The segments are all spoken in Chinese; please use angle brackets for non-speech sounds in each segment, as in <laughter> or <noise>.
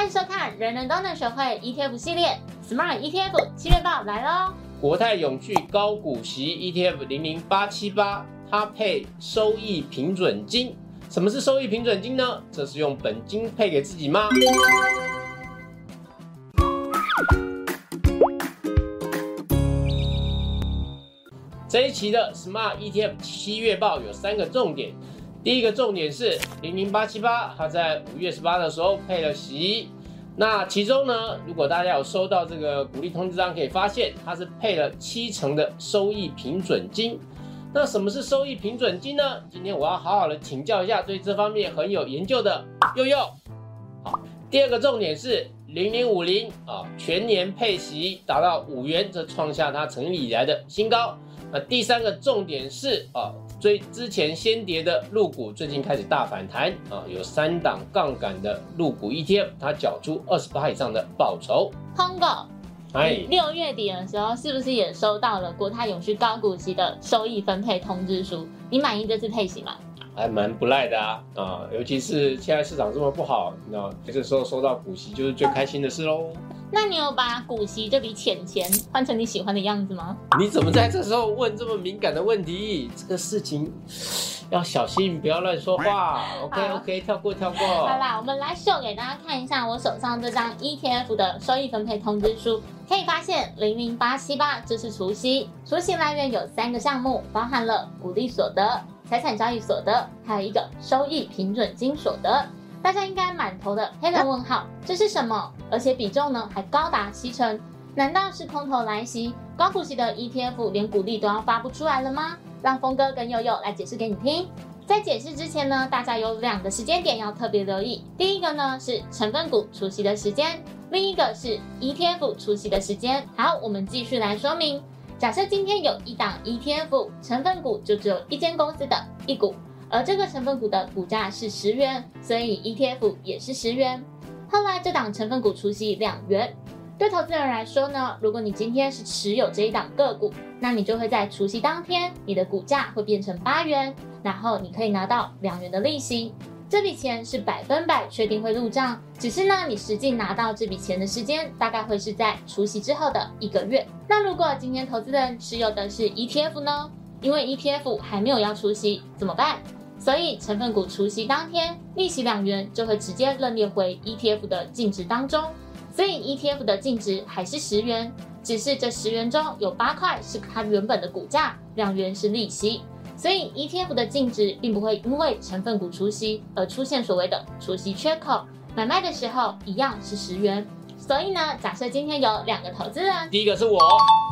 欢迎收看人人都能学会 ETF 系列 Smart ETF 七月报来喽！国泰永续高股息 ETF 零零八七八，它配收益平准金。什么是收益平准金呢？这是用本金配给自己吗？这一期的 Smart ETF 七月报有三个重点。第一个重点是零零八七八，它在五月十八的时候配了息。那其中呢，如果大家有收到这个鼓励通知单，可以发现它是配了七成的收益平准金。那什么是收益平准金呢？今天我要好好的请教一下对这方面很有研究的佑佑。好，第二个重点是零零五零啊，全年配息达到五元，这创下它成立以来的新高。那第三个重点是啊。追之前先跌的入股，最近开始大反弹啊！有三档杠杆的入股 ETF，它缴出二十八以上的报酬。通狗，哎，六月底的时候是不是也收到了国泰永续高股息的收益分配通知书？你满意这次配息吗？还蛮不赖的啊啊！尤其是现在市场这么不好，那这个时候收到股息就是最开心的事喽。那你有把股息这笔钱钱换成你喜欢的样子吗？你怎么在这时候问这么敏感的问题？这个事情 <sighs> 要小心，不要乱说话。OK OK，跳过跳过。好啦，我们来秀给大家看一下我手上这张 ETF 的收益分配通知书。可以发现，零零八七八这是除息，除息来源有三个项目，包含了股利所得、财产交易所得，还有一个收益平准金所得。大家应该满头的黑人问号，这是什么？而且比重呢还高达七成，难道是空头来袭？高股息的 ETF 连股利都要发不出来了吗？让峰哥跟悠悠来解释给你听。在解释之前呢，大家有两个时间点要特别留意。第一个呢是成分股除息的时间，另一个是 ETF 除息的时间。好，我们继续来说明。假设今天有一档 ETF 成分股，就只有一间公司的一股。而这个成分股的股价是十元，所以 ETF 也是十元。后来这档成分股除息两元，对投资人来说呢，如果你今天是持有这一档个股，那你就会在除息当天，你的股价会变成八元，然后你可以拿到两元的利息。这笔钱是百分百确定会入账，只是呢，你实际拿到这笔钱的时间大概会是在除息之后的一个月。那如果今天投资人持有的是 ETF 呢？因为 ETF 还没有要除息，怎么办？所以成分股除息当天，利息两元就会直接认列回 ETF 的净值当中，所以 ETF 的净值还是十元，只是这十元中有八块是它原本的股价，两元是利息，所以 ETF 的净值并不会因为成分股除息而出现所谓的除息缺口，买卖的时候一样是十元。所以呢，假设今天有两个投资人，第一个是我，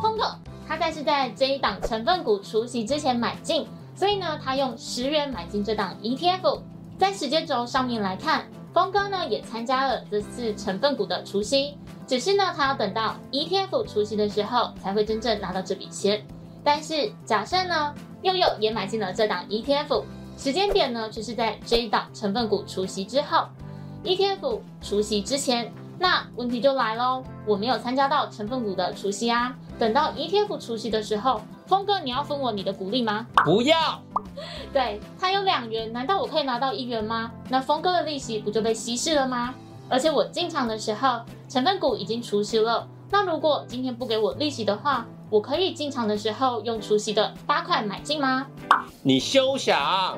通透，他在是在这一档成分股除息之前买进。所以呢，他用十元买进这档 ETF，在时间轴上面来看，峰哥呢也参加了这次成分股的除息，只是呢他要等到 ETF 除息的时候才会真正拿到这笔钱。但是假设呢佑佑也买进了这档 ETF，时间点呢就是在这一档成分股除息之后，ETF 除息之前，那问题就来喽，我没有参加到成分股的除息啊，等到 ETF 除息的时候。峰哥，你要分我你的股利吗？不要。<laughs> 对他有两元，难道我可以拿到一元吗？那峰哥的利息不就被稀释了吗？而且我进场的时候，成分股已经除息了。那如果今天不给我利息的话，我可以进场的时候用除息的八块买进吗？你休想！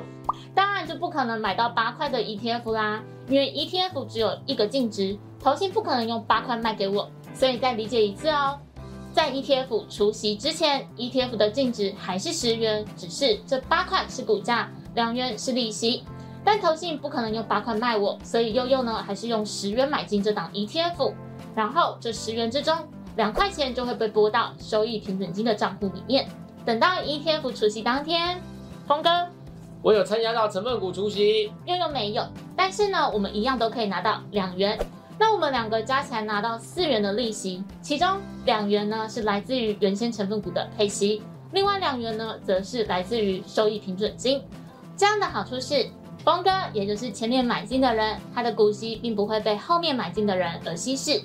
当然就不可能买到八块的 ETF 啦，因为 ETF 只有一个净值，投信不可能用八块卖给我。所以再理解一次哦。在 ETF 除息之前，ETF 的净值还是十元，只是这八块是股价，两元是利息。但投信不可能用八块卖我，所以悠悠呢还是用十元买进这档 ETF，然后这十元之中两块钱就会被拨到收益平准金的账户里面。等到 ETF 除息当天，峰哥，我有参加到成分股除息，悠悠没有，但是呢，我们一样都可以拿到两元。那我们两个加起来拿到四元的利息，其中两元呢是来自于原先成分股的配息，另外两元呢则是来自于收益平准金。这样的好处是，峰哥也就是前面买进的人，他的股息并不会被后面买进的人而稀释。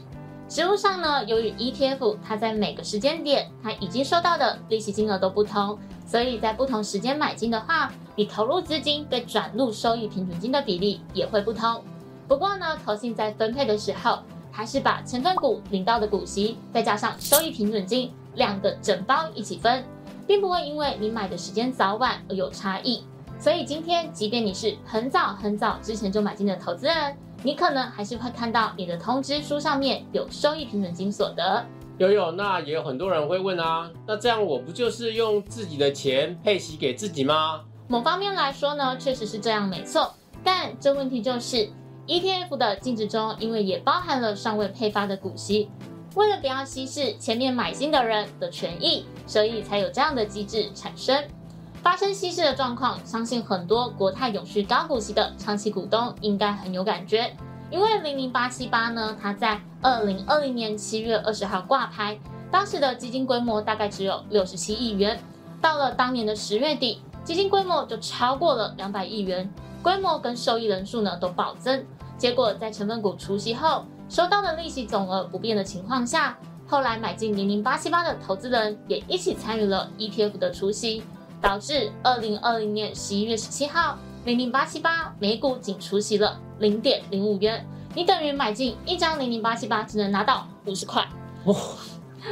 实物上呢，由于 ETF 它在每个时间点它已经收到的利息金额都不同，所以在不同时间买进的话，你投入资金被转入收益平准金的比例也会不同。不过呢，投信在分配的时候，还是把成分股领到的股息，再加上收益平准金两个整包一起分，并不会因为你买的时间早晚而有差异。所以今天，即便你是很早很早之前就买进的投资人，你可能还是会看到你的通知书上面有收益平准金所得。有有，那也有很多人会问啊，那这样我不就是用自己的钱配息给自己吗？某方面来说呢，确实是这样，没错。但这问题就是。ETF 的净值中，因为也包含了尚未配发的股息，为了不要稀释前面买进的人的权益，所以才有这样的机制产生。发生稀释的状况，相信很多国泰永续高股息的长期股东应该很有感觉。因为零零八七八呢，它在二零二零年七月二十号挂牌，当时的基金规模大概只有六十七亿元，到了当年的十月底，基金规模就超过了两百亿元，规模跟受益人数呢都暴增。结果在成分股除息后收到的利息总额不变的情况下，后来买进零零八七八的投资人也一起参与了 ETF 的除息，导致二零二零年十一月十七号零零八七八每股仅除息了零点零五元，你等于买进一张零零八七八只能拿到五十块，哇！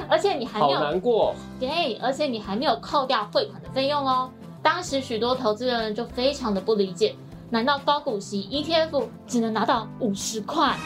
而且你还没有难过，对，而且你还没有扣掉汇款的费用哦。当时许多投资人就非常的不理解。难道高股息 ETF 只能拿到五十块？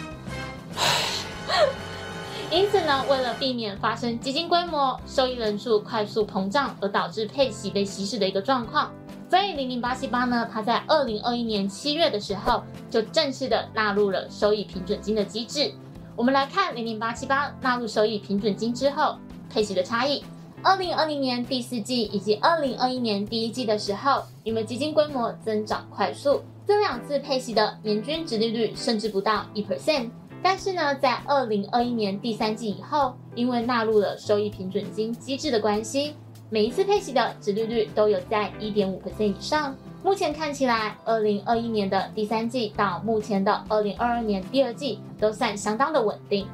<laughs> 因此呢，为了避免发生基金规模、收益人数快速膨胀而导致配息被稀释的一个状况，所以零零八七八呢，它在二零二一年七月的时候就正式的纳入了收益平准金的机制。我们来看零零八七八纳入收益平准金之后配息的差异。二零二零年第四季以及二零二一年第一季的时候，因为基金规模增长快速。这两次配息的年均值利率甚至不到一 percent，但是呢，在二零二一年第三季以后，因为纳入了收益平准金机制的关系，每一次配息的值利率都有在一点五 percent 以上。目前看起来，二零二一年的第三季到目前的二零二二年第二季都算相当的稳定。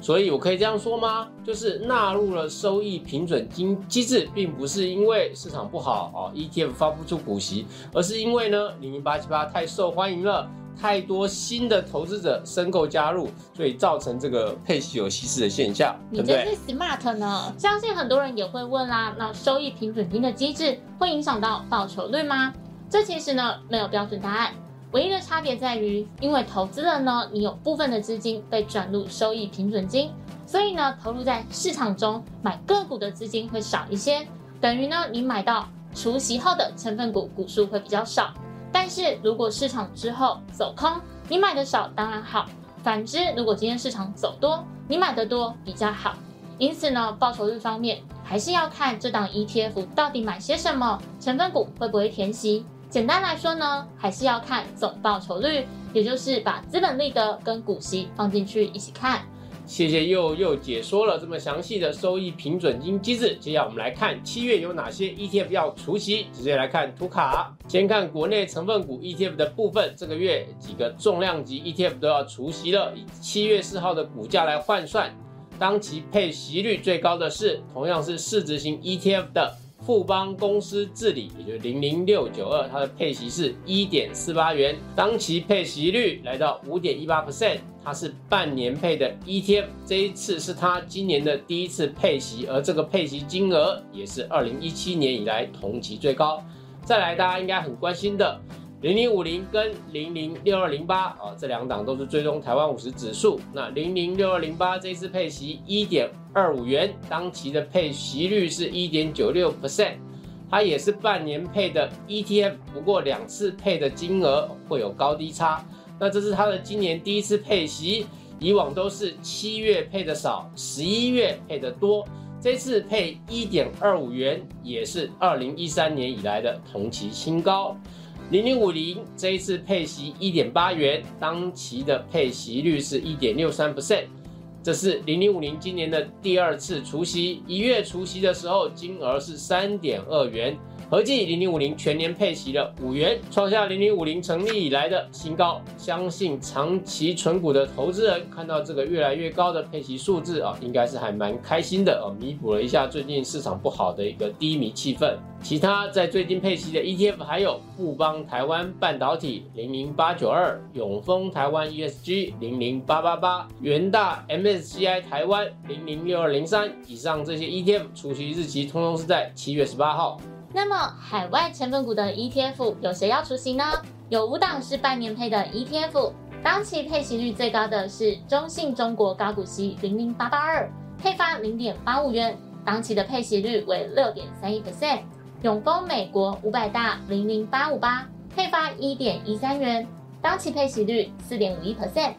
所以，我可以这样说吗？就是纳入了收益平准金机制，并不是因为市场不好哦，ETF 发不出股息，而是因为呢，零零八七八太受欢迎了，太多新的投资者申购加入，所以造成这个配息有稀释的现象，对不对？你真是 smart 呢！相信很多人也会问啦，那收益平准金的机制会影响到报酬率吗？这其实呢，没有标准答案。唯一的差别在于，因为投资人呢，你有部分的资金被转入收益平准金，所以呢，投入在市场中买个股的资金会少一些，等于呢，你买到除息后的成分股股数会比较少。但是如果市场之后走空，你买的少当然好；反之，如果今天市场走多，你买的多比较好。因此呢，报酬率方面还是要看这档 ETF 到底买些什么，成分股会不会填息。简单来说呢，还是要看总报酬率，也就是把资本利得跟股息放进去一起看。谢谢又又解说了这么详细的收益平准金机制。接下来我们来看七月有哪些 ETF 要除息，直接来看图卡。先看国内成分股 ETF 的部分，这个月几个重量级 ETF 都要除息了。以七月四号的股价来换算，当期配息率最高的是同样是市值型 ETF 的。富邦公司治理，也就是零零六九二，它的配息是一点四八元，当期配息率来到五点一八 percent，它是半年配的 ETF，这一次是它今年的第一次配息，而这个配息金额也是二零一七年以来同期最高。再来，大家应该很关心的。零零五零跟零零六二零八啊，这两档都是追踪台湾五十指数。那零零六二零八这次配息一点二五元，当期的配息率是一点九六 percent，它也是半年配的 ETF，不过两次配的金额会有高低差。那这是它的今年第一次配息，以往都是七月配的少，十一月配的多。这次配一点二五元，也是二零一三年以来的同期新高。零零五零这一次配息一点八元，当期的配息率是一点六三 percent。这是零零五零今年的第二次除息，一月除息的时候金额是三点二元，合计零零五零全年配息了五元，创下零零五零成立以来的新高。相信长期存股的投资人看到这个越来越高的配息数字啊，应该是还蛮开心的哦，弥补了一下最近市场不好的一个低迷气氛。其他在最近配息的 ETF 还有富邦台湾半导体零零八九二、永丰台湾 ESG 零零八八八、元大 MSCI 台湾零零六二零三。以上这些 ETF 除息日期通通是在七月十八号。那么海外成分股的 ETF 有谁要出席呢？有五档是半年配的 ETF，当期配息率最高的是中信中国高股息零零八八二，配发零点八五元，当期的配息率为六点三一 percent。永丰美国五百大零零八五八，配发一点一三元，当期配息率四点五一 percent。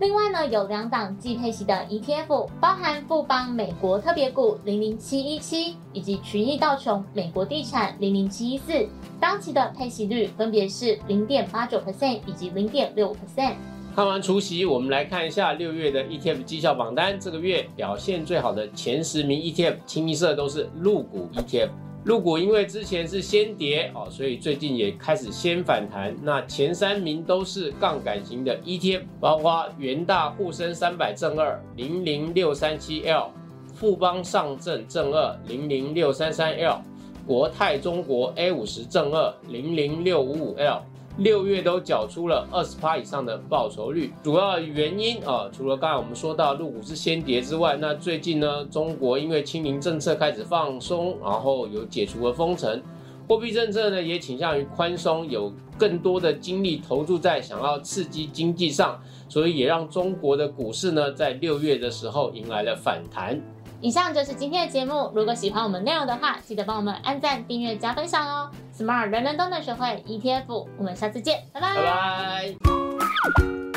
另外呢，有两档季配息的 ETF，包含富邦美国特别股零零七一七，以及群益道琼美国地产零零七一四，当期的配息率分别是零点八九 percent 以及零点六 percent。看完除夕，我们来看一下六月的 ETF 绩效榜单。这个月表现最好的前十名 ETF，清一色都是入股 ETF。入股因为之前是先跌哦，所以最近也开始先反弹。那前三名都是杠杆型的 ETF，包括元大沪深三百正二零零六三七 L，富邦上证正二零零六三三 L，国泰中国 A 五十正二零零六五五 L。六月都缴出了二十趴以上的报酬率，主要原因啊，除了刚才我们说到入股是先跌之外，那最近呢，中国因为清零政策开始放松，然后有解除了封城，货币政策呢也倾向于宽松，有更多的精力投注在想要刺激经济上，所以也让中国的股市呢在六月的时候迎来了反弹。以上就是今天的节目。如果喜欢我们内容的话，记得帮我们按赞、订阅、加分享哦。Smart 人人都能学会 ETF，我们下次见，拜拜。拜拜。